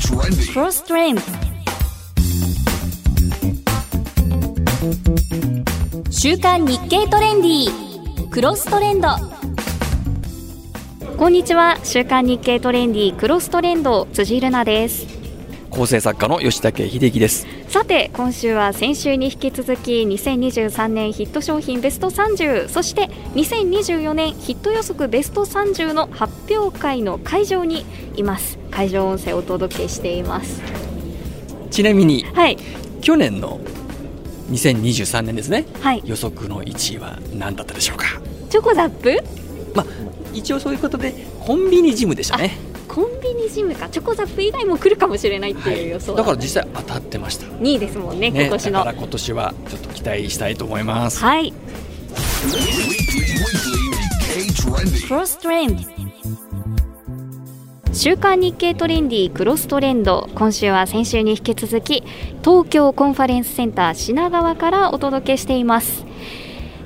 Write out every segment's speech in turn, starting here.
trendy. Cross Trend 週刊日経トレンディクロストレンド。こんにちは。週刊日経トレンディクロストレンド辻るなです。構成作家の吉武秀樹です。さて今週は先週に引き続き2023年ヒット商品ベスト30そして2024年ヒット予測ベスト30の発表会の会場にいます会場音声をお届けしています。ちなみにはい。去年の2023年ですね。はい。予測の1位は何だったでしょうか？チョコザップ？まあ一応そういうことでコンビニジムでしたね。コンビニジムか。チョコザップ以外も来るかもしれないっていう予想だから実際当たってました。2位ですもんねね今年の。だから今年はちょっと期待したいと思います。はい、Weekly, weekly 週刊日経トレンディクロストレンド。今週は先週に引き続き東京コンファレンスセンター品川からお届けしています、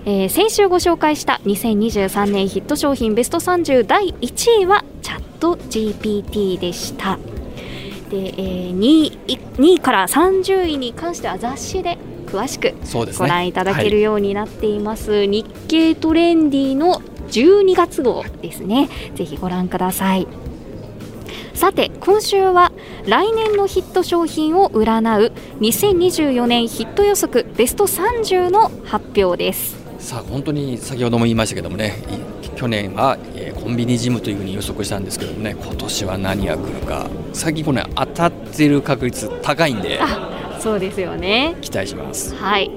えー先週ご紹介した2023年ヒット商品ベスト30第1位はチャット GPT でした。で、えー 2, 位2位から30位に関しては雑誌で詳しくご覧いただけるはようになっています、日経トレンディの12月号ですね。ぜひご覧くださいさて今週は来年のヒット商品を占う2024年ヒット予測ベスト30の発表です。いさあ本当に先ほども言いましたけどもねい去年は、えーコンビニジムというふうに予測したんですけどもね今年は何が来るか最近これ、ね、当たってる確率高いんであそうですよね。期待します。はい。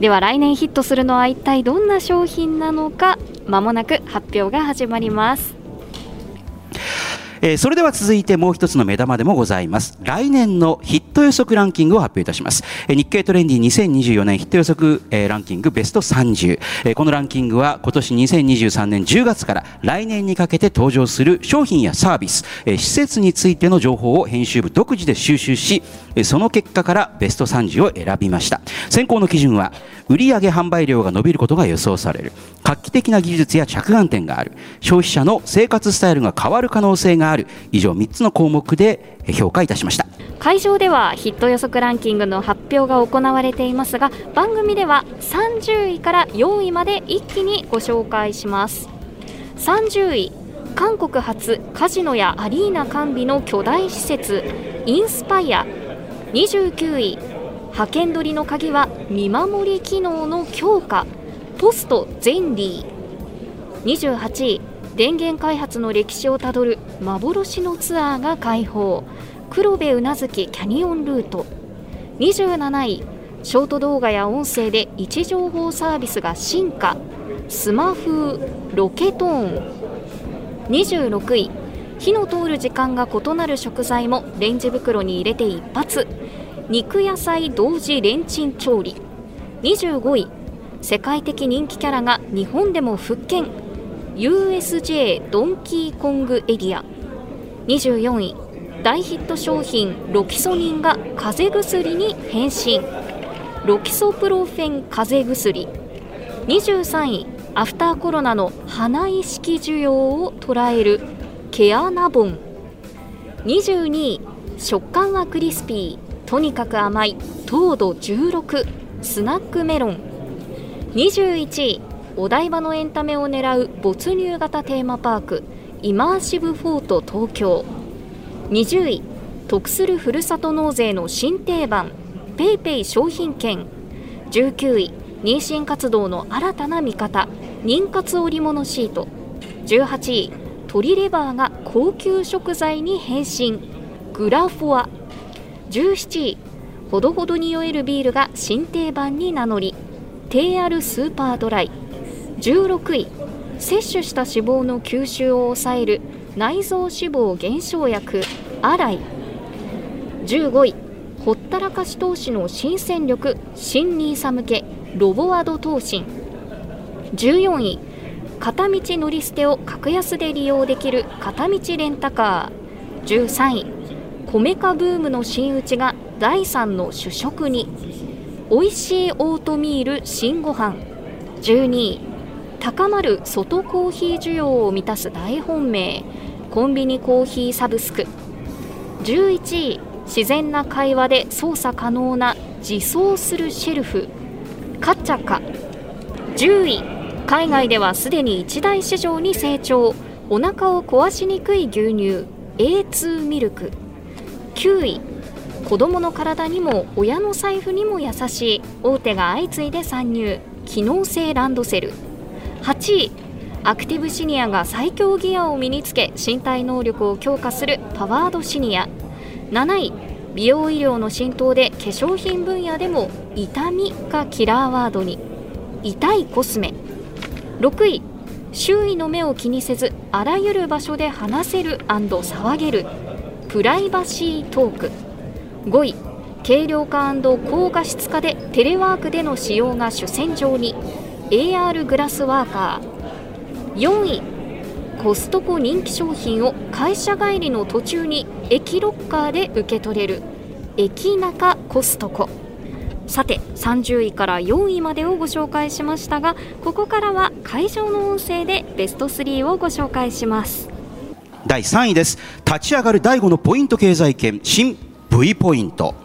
では来年ヒットするのは一体どんな商品なのかまもなく発表が始まりますえーそれでは続いてもう一つの目玉でもございます。来年のヒット予測ランキングを発表いたします。えー日経トレンディ2024年ヒット予測、えーランキングベスト30、えーこのランキングは今年2023年10月から来年にかけて登場する商品やサービス、えー施設についての情報を編集部独自で収集し、その結果からベスト30を選びました。選考の基準は売上販売量が伸びることが予想される。画期的な技術や着眼点がある。消費者の生活スタイルが変わる可能性がある。以上3つの項目で評価いたしました。会場ではヒット予測ランキングの発表が行われていますが番組では30位から4位まで一気にご紹介します。30位韓国発カジノやアリーナ完備の巨大施設インスパイア。29位。派遣取りの鍵は見守り機能の強化。ポストゼンリー28位。電源開発の歴史をたどる。幻のツアーが開放。黒部うなずきキャニオンルート。27位。ショート動画や音声で位置情報サービスが進化。スマ風ロケトーン。26位。火の通る時間が異なる食材もレンジ袋に入れて一発。肉野菜同時レンチン調理。25位世界的人気キャラが日本でも復権。USJ ドンキーコングエリア。24位大ヒット商品ロキソニンが風邪薬に変身。ロキソプロフェン風邪薬。23位アフターコロナの美意識需要を捉えるケアナボン。22位食感はクリスピー。とにかく甘い。糖度16スナックメロン。21位お台場のエンタメを狙う没入型テーマパーク。イマーシブフォート東京。20位得するふるさと納税の新定番。ペイペイ商品券。19位妊娠活動の新たな見方。妊活織物シート。18位鶏レバーが高級食材に変身。グラフォア。17位。ほどほどに酔えるビールが新定番に名乗り。低アルスーパードライ。16位。摂取した脂肪の吸収を抑える。内臓脂肪減少薬。アライ。15位。ほったらかし投資の新戦力。新ニーサ向け。ロボアド投信。14位。片道乗り捨てを格安で利用できる片道レンタカー。13位米化ブームの真打ちが第3の主食に。美味しいオートミール新ご飯。12位高まる外コーヒー需要を満たす大本命。コンビニコーヒーサブスク。11位自然な会話で操作可能な自走するシェルフ。カチャカ。10位海外ではすでに一大市場に成長。お腹を壊しにくい牛乳 A2 ミルク。9位子どもの体にも親の財布にも優しい。大手が相次いで参入。機能性ランドセル。8位アクティブシニアが最強ギアを身につけ身体能力を強化するパワードシニア。7位美容医療の浸透で化粧品分野でも痛みがキラーワードに。痛いコスメ。6位。周囲の目を気にせずあらゆる場所で話せる騒げる。プライバシートーク。5位。軽量化高画質化でテレワークでの使用が主戦場に。AR グラスワーカー。4位。コストコ人気商品を会社帰りの途中に駅ロッカーで受け取れる。駅中コストコ。さて30位から4位までをご紹介しましたがここからは会場の音声でベスト3をご紹介します。第3位です。立ち上がる第5のポイント経済圏新 V ポイント。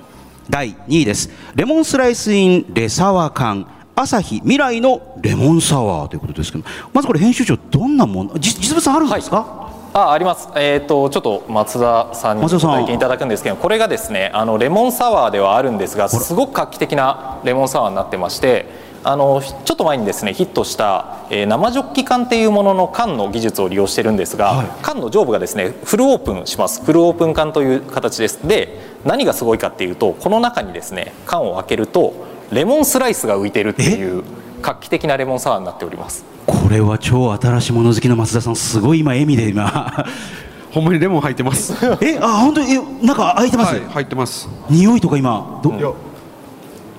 第2位です。レモンスライスインレサワ缶。朝日未来のレモンサワーということですけどまずこれ編集長どんなもの？実物あるんですか、はいああります、えーと、ちょっと松田さんにご体験いただくんですけどこれがですねあのレモンサワーではあるんですがすごく画期的なレモンサワーになってましてあのちょっと前にですねヒットした、えー、生ジョッキ缶っていうものの缶の技術を利用してるんですが、はい、缶の上部がですねフルオープンします。フルオープン缶という形です。で何がすごいかっていうとこの中にですね缶を開けるとレモンスライスが浮いてるっていう画期的なレモンサワーになっておりますこれは超新しいもの好きの松田さんすごい今笑みで今。ほんまにレモン入ってます。えあ本当にえなんか開いてます、はい、入ってます。匂いとか今ど、う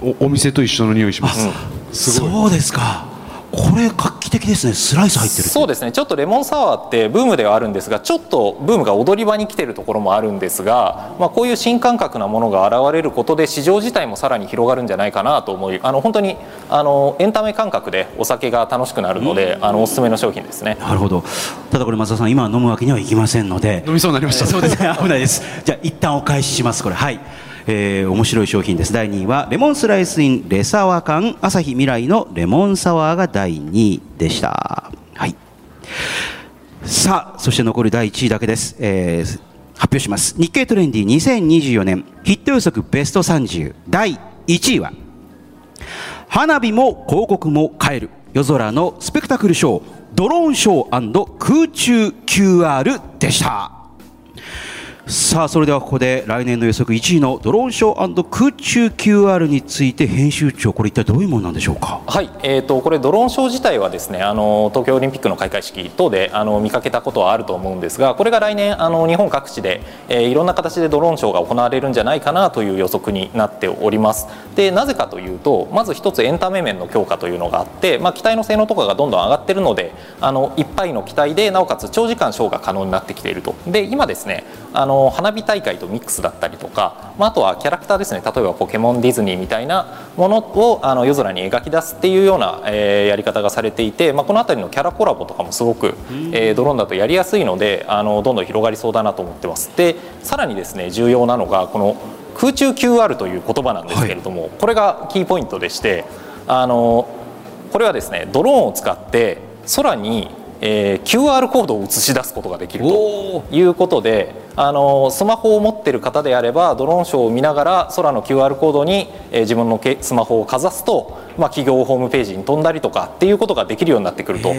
ん、おお店と一緒の匂いします、うん、そうですか。これ画期的ですね。スライス入ってるそうですね。ちょっとレモンサワーってブームではあるんですがちょっとブームが踊り場に来てるところもあるんですが、まあ、こういう新感覚なものが現れることで市場自体もさらに広がるんじゃないかなと思いあの本当にあのエンタメ感覚でお酒が楽しくなるので、あのおすすめの商品ですね。なるほど。ただこれ松田さん今飲むわけにはいきませんので。飲みそうになりました、そうですね。危ないです。じゃあ一旦お返ししますこれ。はいえー、面白い商品です。第2位はレモンスライスインレサワ缶。朝日未来のレモンサワーが第2位でした。はい。さあそして残る第1位だけです、えー、発表します。日経トレンディ2024年。ヒット予測ベスト30第1位は花火も広告も変える。夜空のスペクタクルショー。ドローンショー空中 QR でした。さあそれではここで来年の予測1位のドローンショー空中 QR について編集長これ一体どういうものなんでしょうか？はい、えーと、これドローンショー自体はですねあの東京オリンピックの開会式等であの見かけたことはあると思うんですがこれが来年あの日本各地で、えー、いろんな形でドローンショーが行われるんじゃないかなという予測になっております。でなぜかというとまず一つエンタメ面の強化というのがあって、まあ、機体の性能とかがどんどん上がっているのであのいっぱいの機体でなおかつ長時間ショーが可能になってきていると。で今ですねあの花火大会とミックスだったりとか、まあ、あとはキャラクターですね。例えばポケモンディズニーみたいなものをあの夜空に描き出すっていうような、えー、やり方がされていて、まあ、この辺りのキャラコラボとかもすごく、えー、ドローンだとやりやすいのであのどんどん広がりそうだなと思ってます。でさらにですね重要なのがこの空中 QR という言葉なんですけれども、はい、これがキーポイントでしてあのこれはですねドローンを使って空にえー、QR コードを映し出すことができるということであのスマホを持っている方であればドローンショーを見ながら空の QR コードに、えー、自分のスマホをかざすと、まあ、企業ホームページに飛んだりとかっていうことができるようになってくると。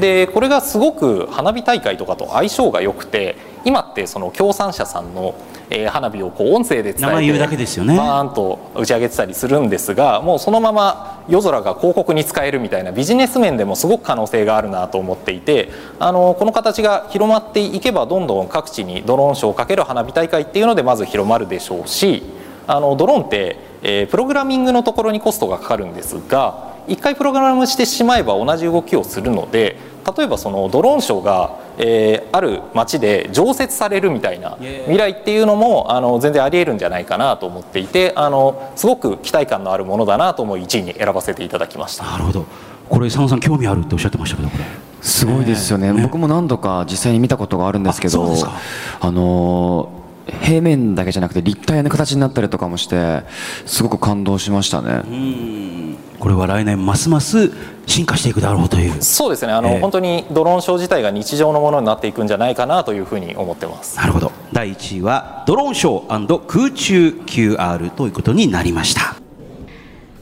でこれがすごく花火大会とかと相性が良くて今ってその協賛者さんのえー、花火をこう音声で伝えてだけですよね。バーンと打ち上げてたりするんですがもうそのまま夜空が広告に使えるみたいなビジネス面でもすごく可能性があるなと思っていてあのこの形が広まっていけばどんどん各地にドローンショーをかける花火大会っていうのでまず広まるでしょうしあのドローンって、えー、プログラミングのところにコストがかかるんですが1回プログラムしてしまえば同じ動きをするので例えばそのドローンショーが、えー、ある町で常設されるみたいな未来っていうのもあの全然ありえるんじゃないかなと思っていてあのすごく期待感のあるものだなと思い1位に選ばせていただきました。なるほど。これ佐野さん興味あるっておっしゃってましたけどこれ。すごいですよね、ね、僕も何度か実際に見たことがあるんですけどあの平面だけじゃなくて立体の形になったりとかもしてすごく感動しましたね。これは来年ますます進化していくだろうという。そうですね。あの、ええ。本当にドローンショー自体が日常のものになっていくんじゃないかなというふうに思ってます。なるほど。第1位はドローンショー空中 QR ということになりました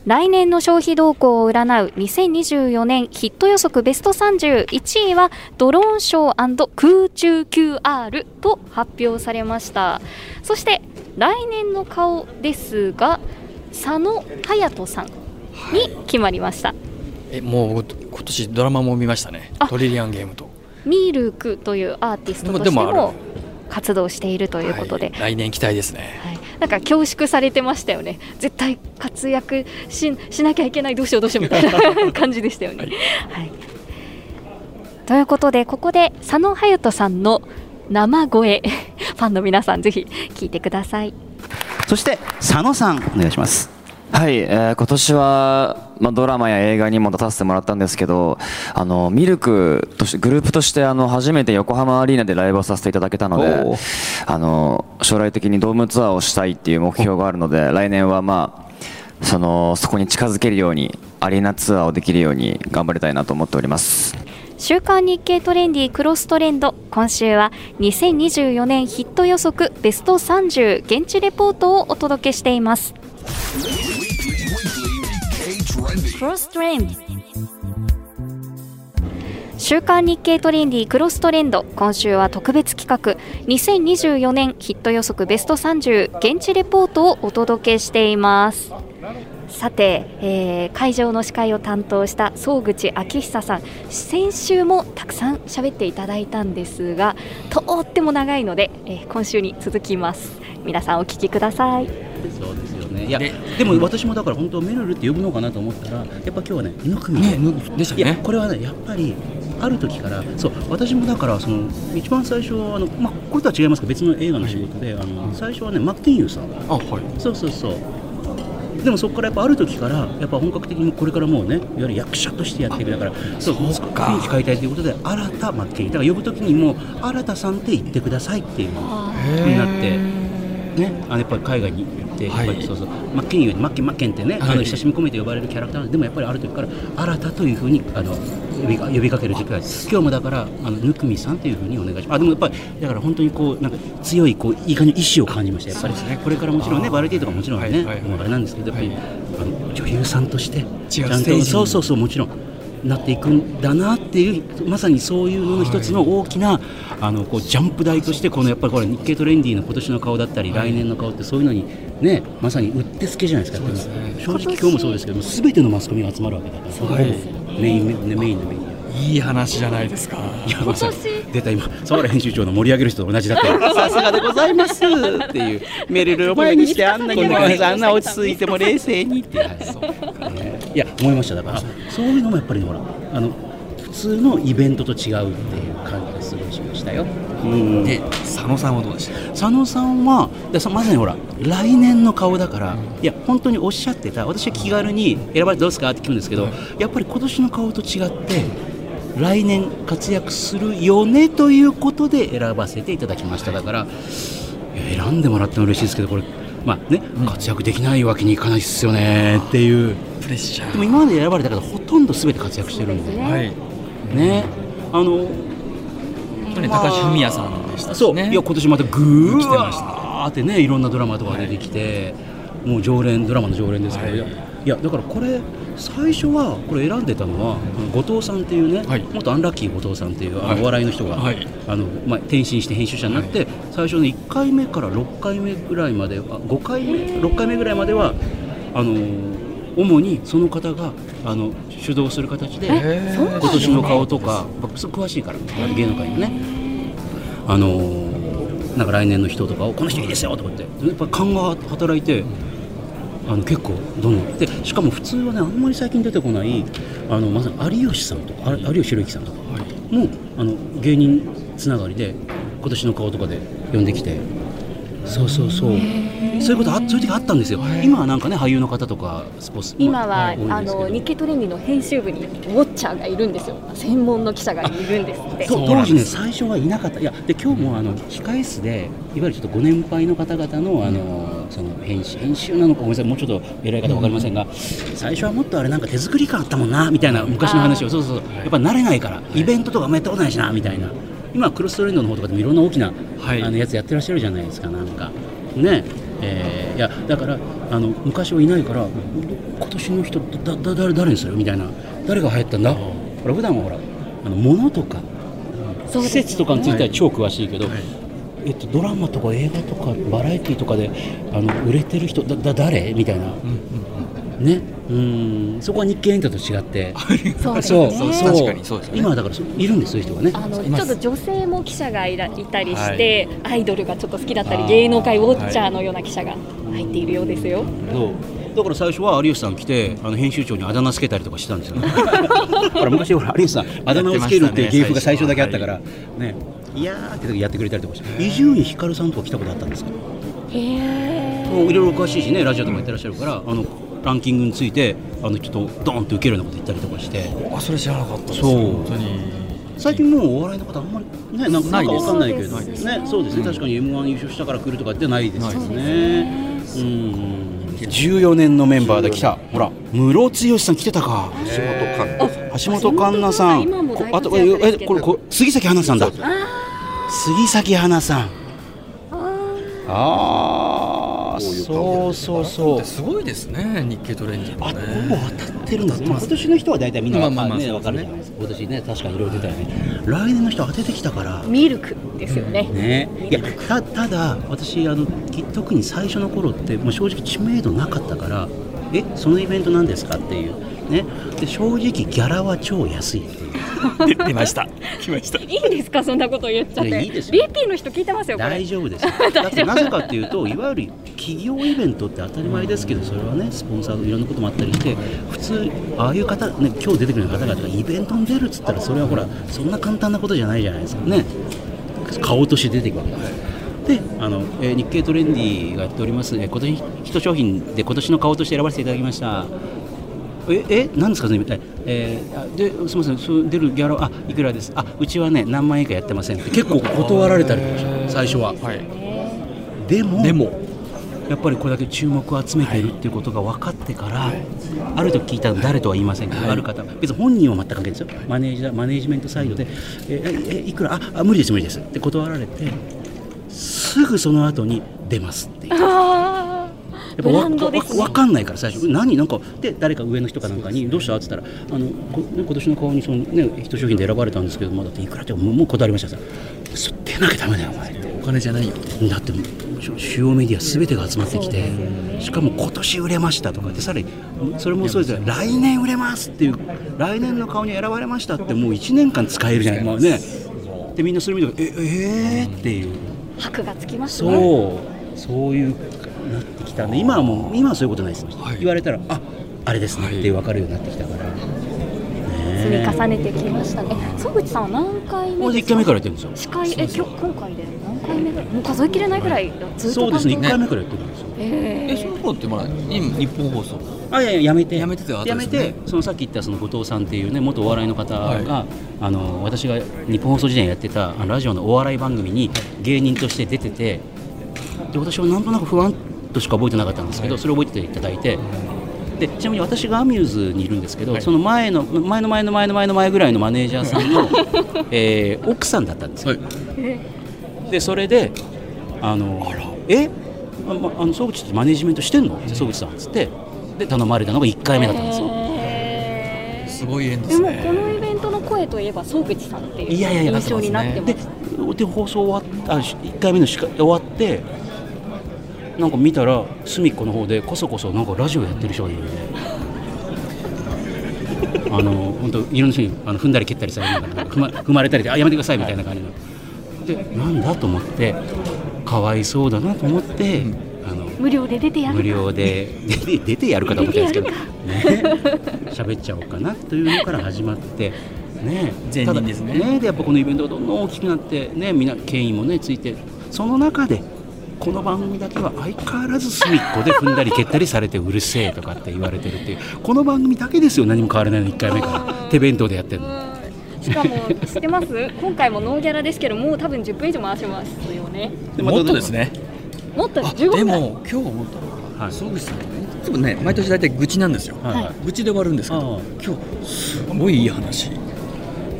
来年の消費動向を占う2024年ヒット予測ベスト31位はドローンショー空中 QR と発表されました。そして来年の顔ですが佐野勇人さんに決まりました、えもう今年ドラマも見ましたね。あトリリアンゲームと。ミルクというアーティストとしてでも活動しているということで、はい。来年期待ですね。はい、なんか恐縮されてましたよね、絶対活躍ししなきゃいけない、どうしようどうしようみたいな感じでしたよね。はい。ということで、ここで佐野勇人さんの生声、ファンの皆さん、ぜひ聞いてください。そして佐野さんお願いしますはい、えー今年は、まあ、ドラマや映画にも出させてもらったんですけどあのミルクとしてグループとしてあの初めて横浜アリーナでライブをさせていただけたのおでーあの将来的にドームツアーをしたいっていう目標があるので来年はまあそのそこに近づけるようにアリーナツアーをできるように頑張りたいなと思っております。週刊日経トレンディクロストレンド今週は2024年ヒット予測ベスト30現地レポートをお届けしていますクロストレンド。週刊日経トレンディクロストレンド。今週は特別企画。2024年ヒット予測ベスト30現地レポートをお届けしています。さて、えー会場の司会を担当した総口昭久さん。先週もたくさん喋っていただいたんですがとっても長いので、えー今週に続きます。皆さんお聞きください。そうですよね。いやででも私もだから本当メルルって呼ぶのかなと思ったらやっぱ今日はね猪組。で、ねぬでしたね。これはねやっぱりある時からそう私もだからその一番最初はあの、まあ、これとは違いますけど別の映画の仕事で、あの最初はねマッケンユーさん。あはい。そうそうそう。でもそこからやっぱある時からやっぱ本格的にこれからもうねいわゆる役者としてやっていくだからそうそうか。雰囲気変えたいということで新田マッケンユーだから呼ぶ時にも新田さんって言ってくださいっていうになってねあのやっぱり海外にはいやっぱりそうそう。マッケンユーマッケンマッケンってね、あはい。の親しみ込めて呼ばれるキャラクターででもやっぱりある時から新田というふうにあの呼び呼びかける時期が今日もだからあのぬくみさんというふうにお願いします。あでもやっぱりだから本当にこうなんか強いこういい感じの意志を感じましたやっぱり、これからもちろんねバラエティーとかもちろんね、はいはいはい。もうあれなんですけどやっぱり、あの女優さんとしてちゃんとそうそうそうもちろんなっていくんだなっていうまさにそういうのの一つの大きな、あのこうジャンプ台としてこのやっぱりこれ日経トレンディの今年の顔だったり、来年の顔ってそういうのにねまさにうってつけじゃないですか。正直今日もそうですけど全てのマスコミが集まるわけだから、はいメインメインのメインいい話じゃないですか。いやまさに 出た今沢原編集長の盛り上げる人と同じだって。さすがでございますっていうメルルを前にしてあんなに もあんな落ち着いても冷静にって、はいいや思いました。だからそういうのもやっぱりほらあの普通のイベントと違うっていう感じがすごいしましたよ。うん。で佐野さんはどうでした？佐野さんはでさまさにほら来年の顔だから、いや本当におっしゃってた私は気軽に選ばれてどうですかって聞くんですけど、やっぱり今年の顔と違って来年活躍するよねということで選ばせていただきました。だから選んでもらっても嬉しいですけどこれまあね、活躍できないわけにいかないですよねっていう。プレッシャでも今まで選ばれた方ほとんど全て活躍してるんで。ーはい。ね。あの本当に高橋文哉さんでしたしそう、ねいや今年またぐ来てましたーってねいろんなドラマとか出てきて、もう常連ドラマの常連ですけど、い。やいやだからこれ最初はこれ選んでたのは後藤さんっていうね、はい。元アンラッキー後藤さんっていうあはい。のお笑いの人が、はいあのまあ、転身して編集者になって、最初の1回目から6回目ぐらいまであ5回目？6回目ぐらいまではあの主にその方があの主導する形で今年の顔とか、僕すごく詳しいから芸能界のね。あのーなんか来年の人とかをこの人いいですよとか言ってやっぱ勘が働いてあの結構どんどんでしかも普通はねあんまり最近出てこないあのまさに有吉さんとかあ有吉弘行さんとかも、あの芸人つながりで今年の顔とかで呼んできてそうそうそう。そういうことあそういう時あったんですよ。今はなんかね俳優の方とかスポーツ今は、あの日経トレンディの編集部にウォッチャーがいるんですよ。専門の記者がいるんですって。と当時ね最初はいなかった。いやで今日もあの控え室でいわゆるちょっとご年配の方々のあのその編集編集なのかごめんなさい。もうちょっと偉い方わかりませんが、最初はもっとあれなんか手作り感あったもんなみたいな昔の話を。そうそうそう。やっぱ慣れないからイベントとかあんまやったことないしなみたいな今はクロストレンドの方とかでもいろんな大きな、はい。あのやつやってらっしゃるじゃないですかなんか。ね。えーいやだからあの昔はいないから今年の人だだ誰誰にするみたいな。誰が流行ったんだ？ほら普段はほらあの物とか。施設とかについては超詳しいけど、えっと、ドラマとか映画とかバラエティーとかであの売れてる人だだ誰？みたいな、ね。うん。そこは日経エンタと違って。そうですそう。ねそう。確かにそうですよね。今はだからそういるんですそういう人がね。あのちょっと女性も記者がいらいたりして、アイドルがちょっと好きだったり芸能界ウォッチャーのような記者が入っているようですよ、そうだから最初は有吉さん来てあの編集長にあだ名つけたりとかしたんですよ ほら昔ほら有吉さんあだ名をつけるっていう芸風が最初だけあったからね。い。やーって時やってくれたりとかして。伊集院光さんとか来たことあったんですか？へえもういろいろ詳しいしねラジオとかやってらっしゃるからあのランキングについてあのちょっとドーンと受けるようなこと言ったりとかして。あそれ知らなかったです。そう。本当に。最近もうお笑いの方あんまりねなんかなんかわかんないけどないです。ねそうですね。確かに M1 優勝したから来るとかってないですよね。うん。14年のメンバーで来た。ほら室剛さん来てたか。橋本環奈。さん。あとえこれこれ杉咲花さんだ。杉咲花さん。ああそうそうそうすごいですね日経トレンディあ、もほぼね当たってるんですね。まあ今年の人は大体みんなまあまあまあね、わかるじゃないですか。今年ね、確かにいろいろ出たよね。来年の人当ててきたから。ミルクですよね、ね、いやたただ私あのき特に最初の頃ってもう正直知名度なかったからえそのイベントなんですかっていう。ね。で正直ギャラは超安いっていう。出ました。来ました。いいんですか？そんなこと言っちゃって。いやいいですよ。BP の人聞いてますよこれ。大丈夫ですよ。だってなぜかっていうといわゆる企業イベントって当たり前ですけどそれはねスポンサーのいろんなこともあったりして普通ああいう方、ね、今日出てくる方々がイベントに出るっつったらそれはほらそんな簡単なことじゃないじゃないですかね。顔として出ていくわけですであの、えー日経トレンディがやっております、えー今年ヒット商品で今年の顔として選ばせていただきました。え、え、なんですか、それ、えーあですみません、そう出るギャラ、あ、いくらです？あ、うちはね、何万円かやってませんって、結構断られたり最初は。はい。でも、でもやっぱりこれだけ注目を集めているっていうことが分かってから、ある時聞いたの誰とは言いませんけど、ある方、別に本人は全く関係ないですよ、マネージャーマネージメントサイドで、えええいくらああ、無理です、無理です。って断られて、すぐその後に出ますっていう。あやっぱわね。わわかんないから最初。何？なんかで誰か上の人かなんかにどうした？って言ったらあのこ、ね、今年の顔にそのねヒット商品で選ばれたんですけどまだっていくらってもうもう断りましたさ。そ出なきゃダメだよお前。ってお金じゃないよ。だって主主要メディアすべてが集まってきて、しかも今年売れましたとかでさらにそれもそうですよ。来年売れますっていう来年の顔に選ばれましたってもう1年間使えるじゃない、まあね、でみんなそれ見てええー、っていう。箔がつきますね。そう、そういうなってきたんで、今はもう、今はそういうことないです、はい。言われたら、ああれですねって分かるようになってきたから、積み重ねてきましたね。え曽口さんは何回もう1目です回目からやってるんですよ、司会？え今日今回で何回目ぐらいもう数えきれないぐらいずっとそうですね、1担当回目からやってるんですよ。ええその頃ってまだ今日本放送？あいやいややめて。やめてた後やめてそのさっき言ったその後藤さんっていうね元お笑いの方が、はあの私が日本放送時代にやってたあのラジオのお笑い番組に芸人として出ててで私はなんとなく不安としか覚えてなかったんですけど、それを覚えていただいてでちなみに私がアミューズにいるんですけど、その前の前の前の前の前の前ぐらいのマネージャーさんの、えー奥さんだったんですよ。でそれであのえあまあの総口ってマネジメントしてんのって総口さんっつってで頼まれたのが1回目だったんですよ。えすごい縁でですもねこのイベントの声といえば曽口さんっていう印象になってまですで放送終わっあし1回目のしか終わってなんか見たら隅っこの方でこそこそなんかラジオやってる人がいるんで。あの本当いろんな人にあの踏んだり蹴ったりされながら踏ま踏まれたりであやめてくださいみたいな感じの。でなんだと思ってかわいそうだなと思って、あの無料で出てやる無料で出て出てやるかと思ったんですけど、ね、喋っちゃおうかなというのから始まって。ね、前任ですね。ねでやっぱこのイベントがどんどん大きくなって、ね、みんな権威も、ね、ついてその中でこの番組だけは相変わらず隅っこで踏んだり蹴ったりされてうるせえとかって言われてるっていうこの番組だけですよ何も変わらないの1回目から。手弁当でやってるの。しかも知ってます？今回もノーギャラですけどもう多分10分以上回しますよね。もっとですね。もっとあ15分でも今日思ったのが、はい、総口さんね。いつもね毎年大体愚痴なんですよ、はい。愚痴で終わるんですけど今日すごいいい話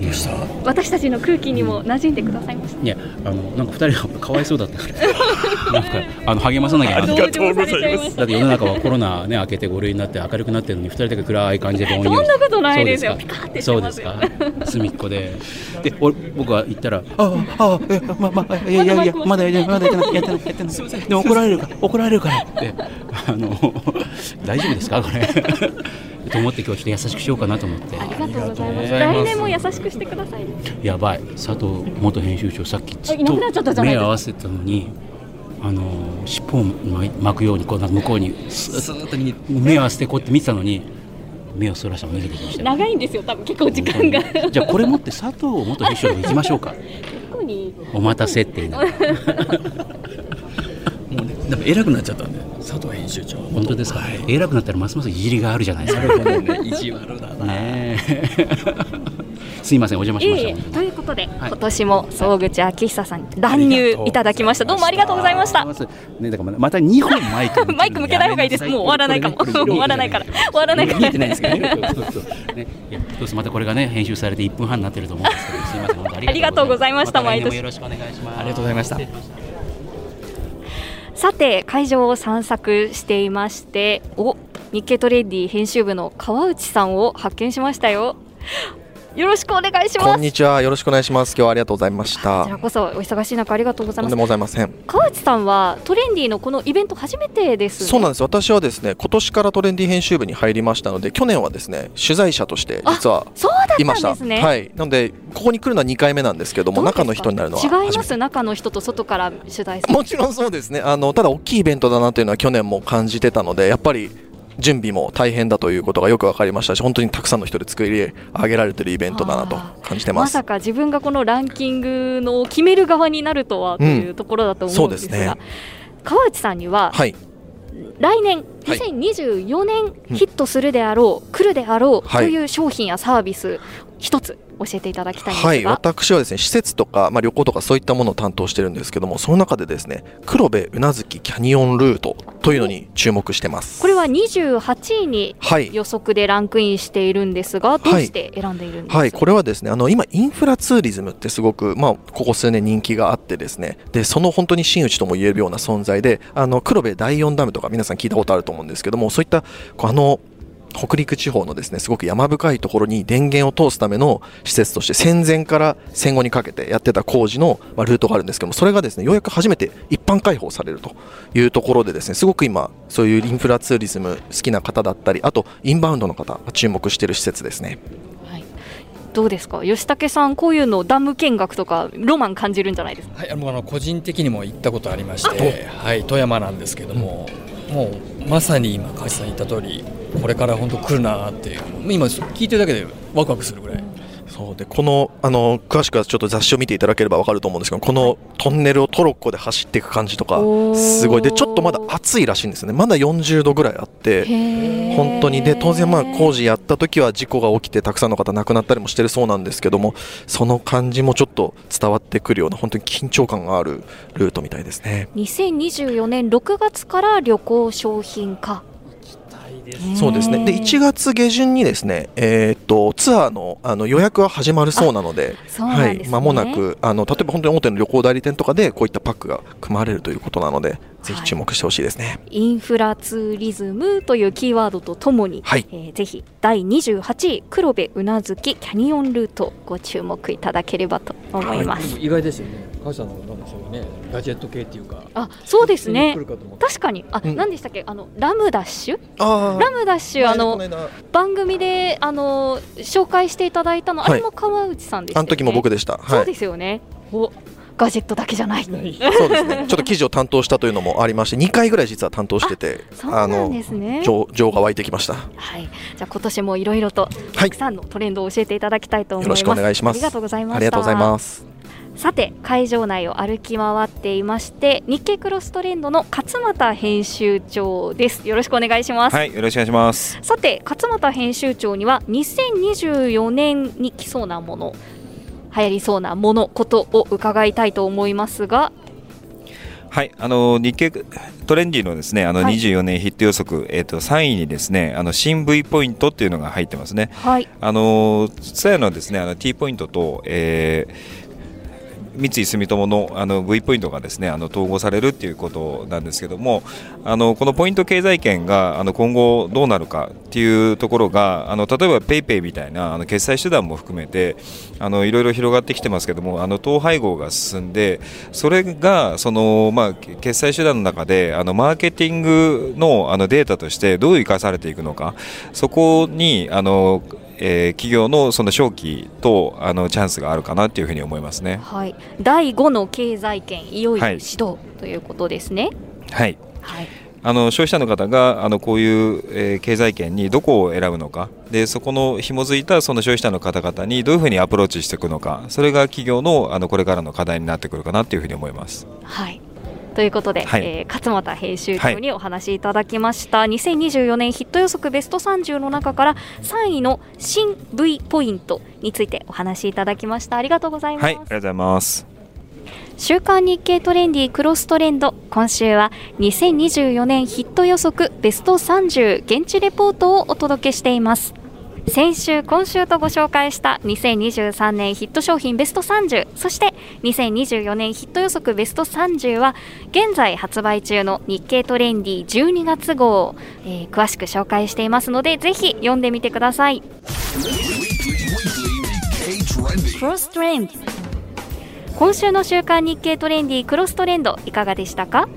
どうした？私たちの空気にも馴染んでくださいました。いやあのなんか2人がかわいそうだったから。なんかあの励まさなきゃ。な同情されちゃいましただって世の中はコロナね明けて5類になって明るくなってるのに2人だけ暗い感じでぼんやりそんなことないですよ。そうピカってそうですか？隅っこで。で俺僕は言ったら「あああえままいやいやいやまだやまだやってないやってないやってない。でも怒られるから怒られるから」ってあの 大丈夫ですか？これと思って今日ちょっと優しくしようかなと思って。ありがとうございます。来年も優しくしてくださいやばい。佐藤元編集長さっきずっいなくなっちゃったじゃないですか。目合わせたのにあの尻尾を巻くようにこう向こうにススーッとに目合わせてこうやって見てたのに目をそらしたの逃げてきました。長いんですよ多分結構時間が。じゃあこれ持って佐藤元編集長に行きましょうか。お待たせっていうのはもうねでも偉くなっちゃったんで佐藤編集長本当ですか、はい。偉くなったらますますいじりがあるじゃないですか。なるほどね意地悪だな。ねえ。すいませんお邪魔しました。いえいえ。ということで、はい。今年も総口昭久さんに乱入いただきました。どうもありがとうございました。ねだからまた2本マイクマイク向けない方がいいです。もう終わらないかも終わらないから。終わらないから。見えてないんですけどね。ね。いやどうせまたこれがね編集されて1分半になってると思うんですけど。すいません本当ありがとうございました。毎年。よろしくお願いします。ありがとうございましたさて会場を散策していましてお日経トレンディ編集部の川内さんを発見しましたよ。よろしくお願いしますこんにちは。よろしくお願いします。今日はありがとうございましこたち。らこそお忙しい中ありがとうございますとんでもございません。川内さんはトレンディのこのイベント初めてです、ね、そうなんです。私はですね、今年からトレンディ編集部に入りましたので、去年はですね、取材者として実はそうだいました。ったんですねはい。なので、ここに来るのは2回目なんですけども、中の人になるのは違い。ます？中の人と外から取材するもちろんそうですね。あのただ大きいイベントだなというのは去年も感じてたので、やっぱり準備も大変だということがよく分かりましたし、本当にたくさんの人で作り上げられているイベントだなと感じてます。まさか自分がこのランキングの決める側になるとはというところだと思うんですが、そうですね川内さんにははい。来年はい2024年ヒットするであろう、来るであろうはいという商品やサービス一つ教えていただきたいんですが、はい、私はですね施設とか、まあ、旅行とかそういったものを担当してるんですけどもその中でですね黒部宇奈月キャニオンルートというのに注目してます。これは28位にはい。予測でランクインしているんですが、どうして選んでいるんですか、はい、これはですねあの今インフラツーリズムってすごく、まあ、ここ数年人気があってですねでその本当に真打ちとも言えるような存在であの黒部第4ダムとか皆さん聞いたことあると思うんですけどもそういったあの北陸地方のですねすごく山深いところに電源を通すための施設として戦前から戦後にかけてやってた工事の、まあ、ルートがあるんですけどもそれがですねようやく初めて一般開放されるというところでですねすごく今そういうインフラツーリズム好きな方だったりあとインバウンドの方が注目している施設ですね。どうですか？吉武さんこういうのダム見学とかロマン感じるんじゃないですか？はい、あのあの個人的にも行ったことありまして、はい、富山なんですけども、もうまさに今川内さん言った通り、これから本当来るなって、今聞いてるだけでワクワクするぐらい。そう。でこのあの詳しくはちょっと雑誌を見ていただければ分かると思うんですけどこのトンネルをトロッコで走っていく感じとかすごい。でちょっとまだ暑いらしいんですよね。まだ40度ぐらいあって本当に。で当然まあ工事やった時は事故が起きてたくさんの方亡くなったりもしてるそうなんですけどもその感じもちょっと伝わってくるような本当に緊張感があるルートみたいですね。2024年6月から旅行商品化そうですね。で1月下旬にですね、えー、とツアーのあの予約は始まるそうなのでそうなんですね。はい、間もなくあの例えば本当に大手の旅行代理店とかでこういったパックが組まれるということなのでぜひ注目してほしいですね。インフラツーリズムというキーワードとともに、はい。えーぜひ第28位黒部宇奈月キャニオンルートご注目いただければと思います、意外ですよね、のなんでしょうね、ガジェット系っていうか、あそうですね。確かに。あ、うん。何でしたっけ？あのラムダッシュ？あラムダッシュあの番組であの紹介していただいたの、はい。あれも川内さんでしねあの時も僕でした。そうはいですよね。おガジェットだけじゃない。そうですね。ちょっと記事を担当したというのもありまして、2回ぐらい実は担当してて、そうなんですね。情情が湧いてきました。はい、じゃあ今年もいろいろとはい。たくさんのトレンドを教えていただきたいと思います。よろしくお願いします。ありがとうございました。ありがとうございます。さて会場内を歩き回っていまして日経クロストレンドの勝俣編集長です。よろしくお願いします、はい、よろしくお願いします。さて勝俣編集長には2024年に来そうなもの流行りそうなものことを伺いたいと思いますが。はい、あの日経トレンディのですね、あのはい。24年ヒット予測、えっ、と3位にですね、あの新 V ポイントっていうのが入ってますね。はい。あのツヤのですね、あの T ポイントと、えー三井住友のあの V ポイントがですねあの統合されるっていうことなんですけどもあのこのポイント経済圏があの今後どうなるかっていうところがあの例えば PayPay みたいなあの決済手段も含めてあのいろいろ広がってきてますけどもあの統廃合が進んでそれがその、まあ、決済手段の中であのマーケティングのあのデータとしてどう生かされていくのかそこにあのえー企業のその商機とあのチャンスがあるかなっていうふうに思いますね。はい。第5の経済圏いよいよはい。始動ということですね。はい。はい。あの消費者の方があのこういう、えー経済圏にどこを選ぶのか。でそこの紐づいたその消費者の方々にどういうふうにアプローチしていくのか。それが企業のあのこれからの課題になってくるかなというふうに思います。はいということで、はい。えー勝俣編集長にお話しいただきました、2024年ヒット予測ベスト30の中から3位の新 V ポイントについてお話しいただきました。ありがとうございます、はい、ありがとうございます。週刊日経トレンディクロストレンド。今週は2024年ヒット予測ベスト30現地レポートをお届けしています先週今週とご紹介した2023年ヒット商品ベスト30そして2024年ヒット予測ベスト30は現在発売中の日経トレンディ12月号、えー詳しく紹介していますのでぜひ読んでみてください。今週の週刊日経トレンディクロストレンドいかがでしたか？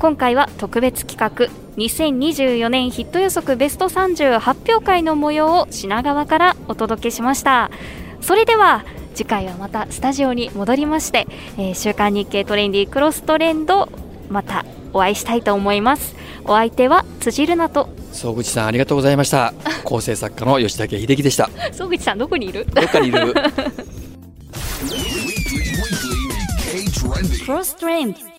今回は特別企画2024年ヒット予測ベスト30発表会の模様を品川からお届けしました。それでは次回はまたスタジオに戻りまして、えー週刊日経トレンディクロストレンドまたお会いしたいと思います。お相手は辻るなと。総口さんありがとうございました。構成作家の吉武秀樹でした。総口さんどこにいる？どっかにいる Pro Strength.